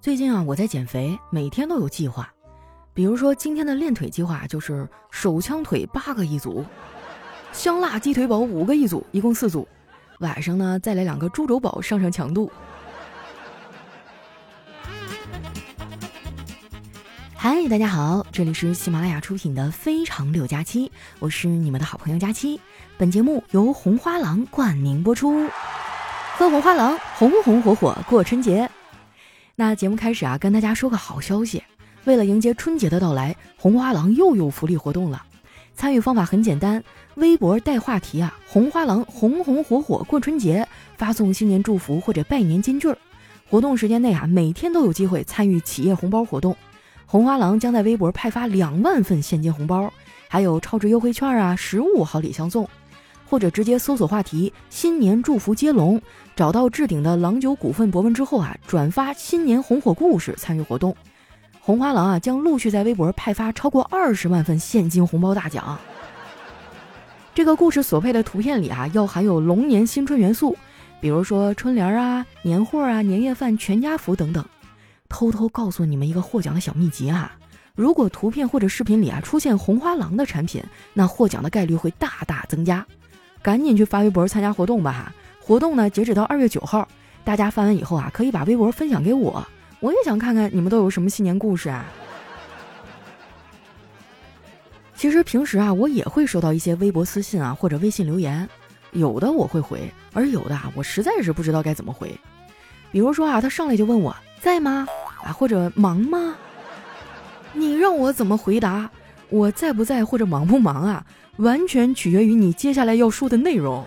最近啊，我在减肥，每天都有计划。比如说今天的练腿计划就是手枪腿八个一组，香辣鸡腿堡五个一组，一共四组。晚上呢，再来两个猪肘堡上上强度。嗨，大家好，这里是喜马拉雅出品的《非常六加七》，我是你们的好朋友佳期。本节目由红花郎冠名播出，喝红花郎，红红火火过春节。那节目开始啊，跟大家说个好消息。为了迎接春节的到来，红花郎又有福利活动了。参与方法很简单，微博带话题啊，红花郎红红火火过春节，发送新年祝福或者拜年金句儿。活动时间内啊，每天都有机会参与企业红包活动。红花郎将在微博派发两万份现金红包，还有超值优惠券啊，实物好礼相送。或者直接搜索话题“新年祝福接龙”，找到置顶的郎酒股份博文之后啊，转发“新年红火故事”参与活动。红花郎啊将陆续在微博派发超过二十万份现金红包大奖。这个故事所配的图片里啊要含有龙年新春元素，比如说春联啊、年货啊、年夜饭、全家福等等。偷偷告诉你们一个获奖的小秘籍啊！如果图片或者视频里啊出现红花郎的产品，那获奖的概率会大大增加。赶紧去发微博参加活动吧！活动呢截止到二月九号，大家发完以后啊，可以把微博分享给我，我也想看看你们都有什么新年故事啊。其实平时啊，我也会收到一些微博私信啊或者微信留言，有的我会回，而有的啊我实在是不知道该怎么回。比如说啊，他上来就问我在吗？啊或者忙吗？你让我怎么回答？我在不在或者忙不忙啊？完全取决于你接下来要说的内容。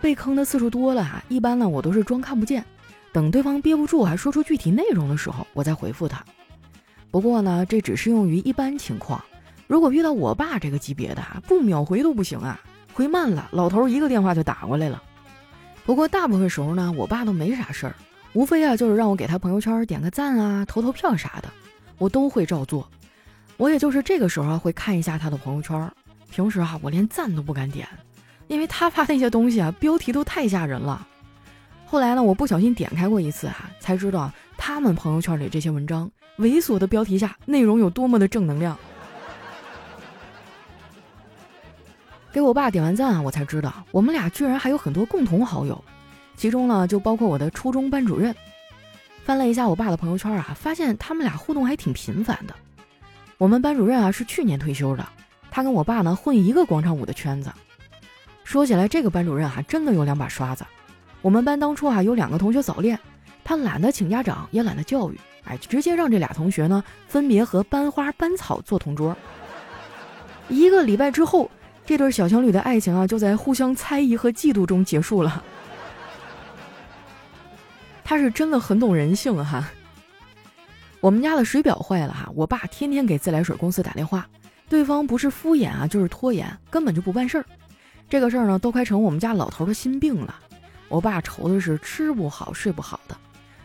被坑的次数多了啊，一般呢我都是装看不见，等对方憋不住还说出具体内容的时候，我再回复他。不过呢，这只适用于一般情况。如果遇到我爸这个级别的，不秒回都不行啊，回慢了，老头一个电话就打过来了。不过大部分时候呢，我爸都没啥事儿，无非啊就是让我给他朋友圈点个赞啊、投投票啥的，我都会照做。我也就是这个时候会看一下他的朋友圈，平时啊我连赞都不敢点，因为他发那些东西啊标题都太吓人了。后来呢，我不小心点开过一次啊，才知道他们朋友圈里这些文章猥琐的标题下内容有多么的正能量。给我爸点完赞啊，我才知道我们俩居然还有很多共同好友，其中呢就包括我的初中班主任。翻了一下我爸的朋友圈啊，发现他们俩互动还挺频繁的。我们班主任啊是去年退休的，他跟我爸呢混一个广场舞的圈子。说起来，这个班主任啊真的有两把刷子。我们班当初啊有两个同学早恋，他懒得请家长，也懒得教育，哎，直接让这俩同学呢分别和班花、班草做同桌。一个礼拜之后，这对小情侣的爱情啊就在互相猜疑和嫉妒中结束了。他是真的很懂人性哈。我们家的水表坏了哈，我爸天天给自来水公司打电话，对方不是敷衍啊，就是拖延，根本就不办事儿。这个事儿呢，都快成我们家老头的心病了。我爸愁的是吃不好睡不好的。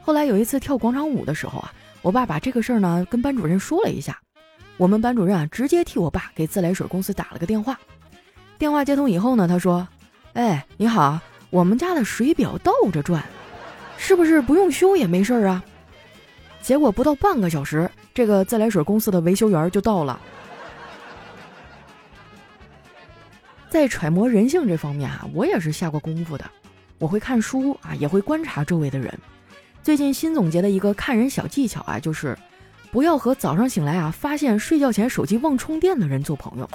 后来有一次跳广场舞的时候啊，我爸把这个事儿呢跟班主任说了一下，我们班主任啊直接替我爸给自来水公司打了个电话。电话接通以后呢，他说：“哎，你好，我们家的水表倒着转，是不是不用修也没事儿啊？”结果不到半个小时，这个自来水公司的维修员就到了。在揣摩人性这方面啊，我也是下过功夫的。我会看书啊，也会观察周围的人。最近新总结的一个看人小技巧啊，就是不要和早上醒来啊发现睡觉前手机忘充电的人做朋友，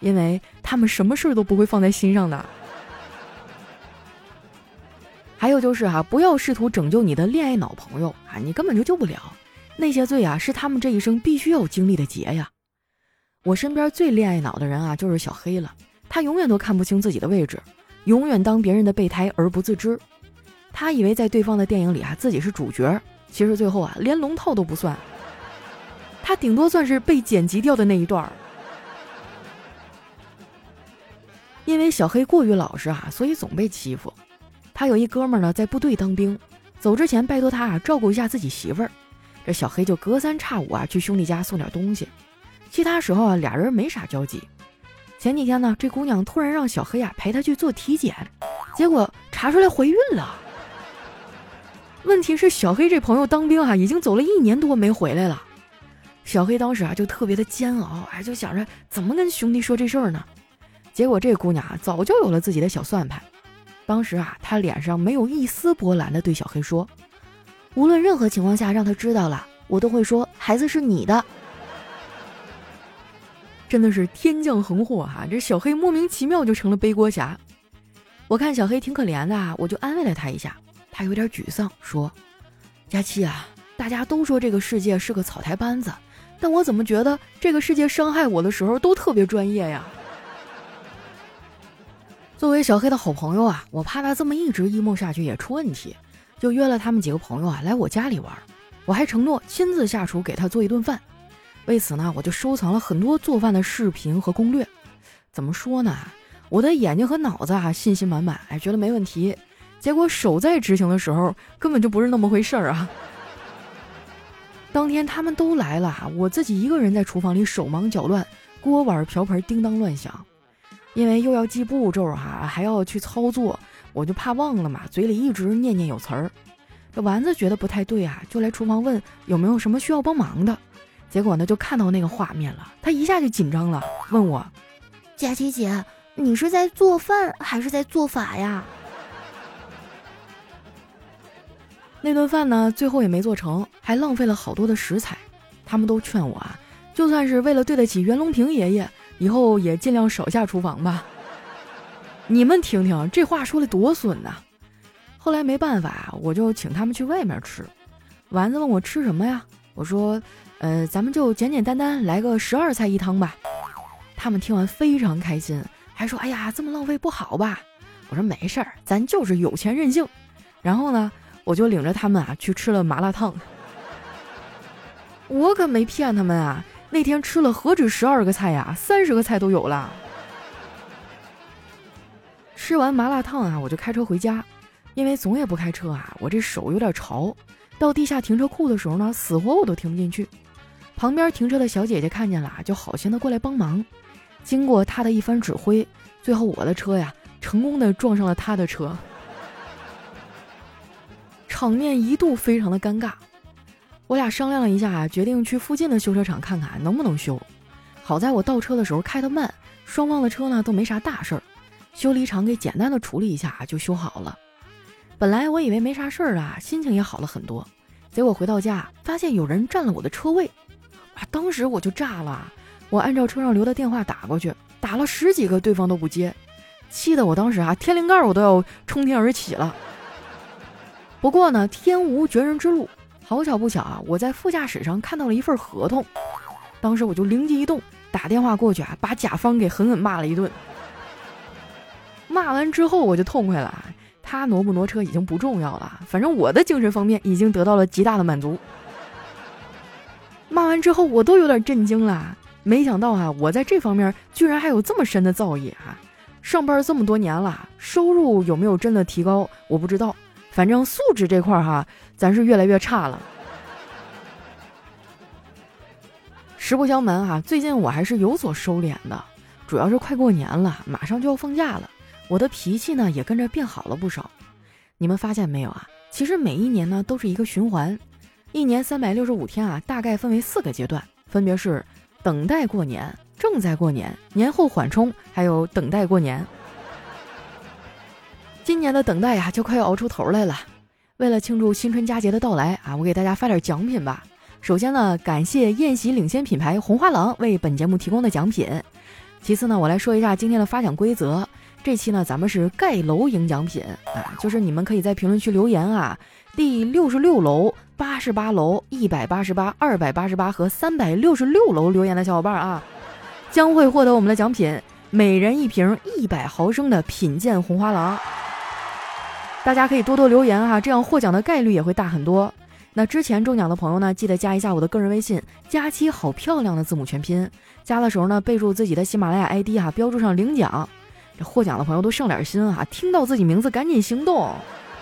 因为他们什么事儿都不会放在心上的。还有就是哈，不要试图拯救你的恋爱脑朋友啊，你根本就救不了。那些罪啊，是他们这一生必须要经历的劫呀。我身边最恋爱脑的人啊，就是小黑了。他永远都看不清自己的位置，永远当别人的备胎而不自知。他以为在对方的电影里啊，自己是主角，其实最后啊，连龙套都不算。他顶多算是被剪辑掉的那一段儿。因为小黑过于老实啊，所以总被欺负。他有一哥们儿呢，在部队当兵，走之前拜托他啊照顾一下自己媳妇儿。这小黑就隔三差五啊去兄弟家送点东西，其他时候啊俩人没啥交集。前几天呢，这姑娘突然让小黑啊陪她去做体检，结果查出来怀孕了。问题是小黑这朋友当兵啊，已经走了一年多没回来了。小黑当时啊就特别的煎熬，哎，就想着怎么跟兄弟说这事儿呢？结果这姑娘啊早就有了自己的小算盘。当时啊，他脸上没有一丝波澜的对小黑说：“无论任何情况下让他知道了，我都会说孩子是你的。”真的是天降横祸哈！这小黑莫名其妙就成了背锅侠。我看小黑挺可怜的，我就安慰了他一下。他有点沮丧，说：“佳期啊，大家都说这个世界是个草台班子。”但我怎么觉得这个世界伤害我的时候都特别专业呀？作为小黑的好朋友啊，我怕他这么一直 emo 下去也出问题，就约了他们几个朋友啊来我家里玩。我还承诺亲自下厨给他做一顿饭。为此呢，我就收藏了很多做饭的视频和攻略。怎么说呢？我的眼睛和脑子啊信心满满，哎，觉得没问题。结果手在执行的时候根本就不是那么回事儿啊。当天他们都来了，我自己一个人在厨房里手忙脚乱，锅碗瓢盆叮当乱响。因为又要记步骤哈，还要去操作，我就怕忘了嘛，嘴里一直念念有词儿。这丸子觉得不太对啊，就来厨房问有没有什么需要帮忙的。结果呢，就看到那个画面了，他一下就紧张了，问我：“佳琪姐，你是在做饭还是在做法呀？”那顿饭呢，最后也没做成，还浪费了好多的食材。他们都劝我啊，就算是为了对得起袁隆平爷爷，以后也尽量少下厨房吧。你们听听，这话说的多损呐！后来没办法，我就请他们去外面吃。丸子问我吃什么呀？我说，呃，咱们就简简单单来个十二菜一汤吧。他们听完非常开心，还说，哎呀，这么浪费不好吧？我说没事儿，咱就是有钱任性。然后呢？我就领着他们啊去吃了麻辣烫，我可没骗他们啊！那天吃了何止十二个菜呀，三十个菜都有了。吃完麻辣烫啊，我就开车回家，因为总也不开车啊，我这手有点潮。到地下停车库的时候呢，死活我都停不进去。旁边停车的小姐姐看见了，就好心的过来帮忙。经过她的一番指挥，最后我的车呀，成功的撞上了她的车。场面一度非常的尴尬，我俩商量了一下，决定去附近的修车厂看看能不能修。好在我倒车的时候开得慢，双方的车呢都没啥大事儿，修理厂给简单的处理一下就修好了。本来我以为没啥事儿啊，心情也好了很多。结果回到家发现有人占了我的车位，啊，当时我就炸了。我按照车上留的电话打过去，打了十几个，对方都不接，气得我当时啊天灵盖我都要冲天而起了。不过呢，天无绝人之路，好巧不巧啊！我在副驾驶上看到了一份合同，当时我就灵机一动，打电话过去啊，把甲方给狠狠骂了一顿。骂完之后我就痛快了，他挪不挪车已经不重要了，反正我的精神方面已经得到了极大的满足。骂完之后我都有点震惊了，没想到啊，我在这方面居然还有这么深的造诣啊！上班这么多年了，收入有没有真的提高，我不知道。反正素质这块儿哈，咱是越来越差了。实不相瞒哈，最近我还是有所收敛的，主要是快过年了，马上就要放假了，我的脾气呢也跟着变好了不少。你们发现没有啊？其实每一年呢都是一个循环，一年三百六十五天啊，大概分为四个阶段，分别是等待过年、正在过年、年后缓冲，还有等待过年。年的等待呀，就快要熬出头来了。为了庆祝新春佳节的到来啊，我给大家发点奖品吧。首先呢，感谢宴席领先品牌红花郎为本节目提供的奖品。其次呢，我来说一下今天的发奖规则。这期呢，咱们是盖楼赢奖品啊，就是你们可以在评论区留言啊，第六十六楼、八十八楼、一百八十八、二百八十八和三百六十六楼留言的小伙伴啊，将会获得我们的奖品，每人一瓶一百毫升的品鉴红花郎。大家可以多多留言哈，这样获奖的概率也会大很多。那之前中奖的朋友呢，记得加一下我的个人微信，佳期好漂亮的字母全拼。加的时候呢，备注自己的喜马拉雅 ID 哈，标注上领奖。这获奖的朋友都上点心啊，听到自己名字赶紧行动，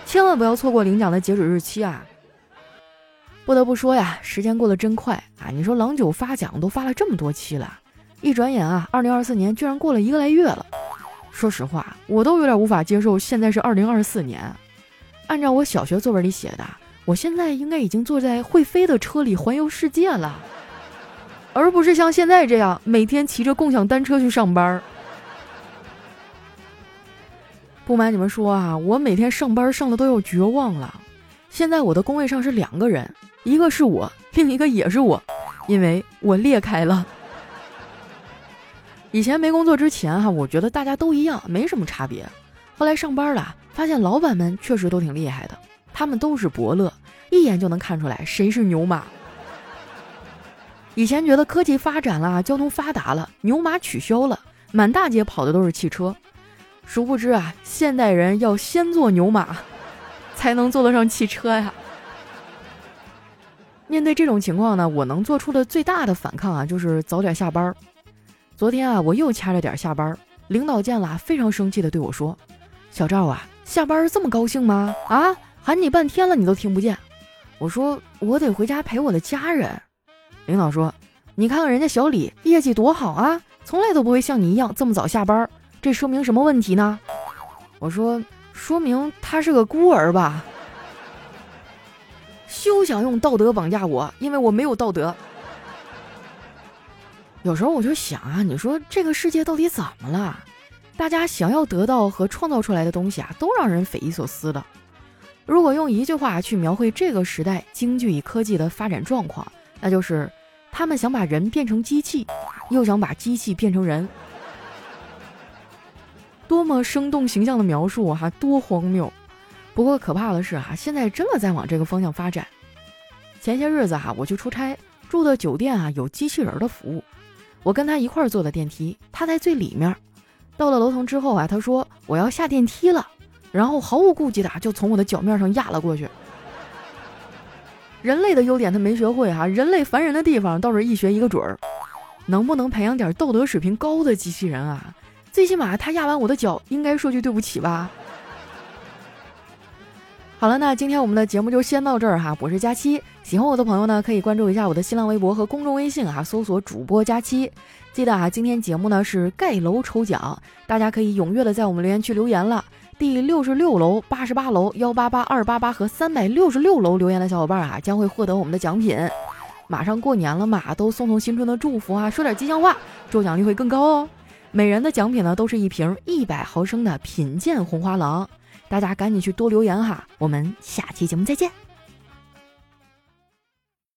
千万不要错过领奖的截止日期啊！不得不说呀，时间过得真快啊！你说郎九发奖都发了这么多期了，一转眼啊，二零二四年居然过了一个来月了。说实话，我都有点无法接受，现在是二零二四年。按照我小学作文里写的，我现在应该已经坐在会飞的车里环游世界了，而不是像现在这样每天骑着共享单车去上班。不瞒你们说啊，我每天上班上的都要绝望了。现在我的工位上是两个人，一个是我，另一个也是我，因为我裂开了。以前没工作之前哈，我觉得大家都一样，没什么差别。后来上班了，发现老板们确实都挺厉害的，他们都是伯乐，一眼就能看出来谁是牛马。以前觉得科技发展了，交通发达了，牛马取消了，满大街跑的都是汽车。殊不知啊，现代人要先做牛马，才能坐得上汽车呀。面对这种情况呢，我能做出的最大的反抗啊，就是早点下班。昨天啊，我又掐着点下班，领导见了非常生气的对我说：“小赵啊，下班这么高兴吗？啊，喊你半天了，你都听不见。”我说：“我得回家陪我的家人。”领导说：“你看看人家小李业绩多好啊，从来都不会像你一样这么早下班。”这说明什么问题呢？我说，说明他是个孤儿吧。休想用道德绑架我，因为我没有道德。有时候我就想啊，你说这个世界到底怎么了？大家想要得到和创造出来的东西啊，都让人匪夷所思的。如果用一句话去描绘这个时代京剧与科技的发展状况，那就是他们想把人变成机器，又想把机器变成人。多么生动形象的描述啊！多荒谬！不过可怕的是啊，现在真的在往这个方向发展。前些日子哈，我去出差，住的酒店啊有机器人的服务，我跟他一块儿坐的电梯，他在最里面。到了楼层之后啊，他说我要下电梯了，然后毫无顾忌的就从我的脚面上压了过去。人类的优点他没学会哈，人类烦人的地方倒是一学一个准儿。能不能培养点道德水平高的机器人啊？最起码他压完我的脚，应该说句对不起吧。好了，那今天我们的节目就先到这儿哈。我是佳期，喜欢我的朋友呢，可以关注一下我的新浪微博和公众微信啊，搜索主播佳期。记得啊，今天节目呢是盖楼抽奖，大家可以踊跃的在我们留言区留言了。第六十六楼、八十八楼、幺八八、二八八和三百六十六楼留言的小伙伴啊，将会获得我们的奖品。马上过年了嘛，都送送新春的祝福啊，说点吉祥话，中奖率会更高哦。每人的奖品呢，都是一瓶一百毫升的品鉴红花郎，大家赶紧去多留言哈，我们下期节目再见。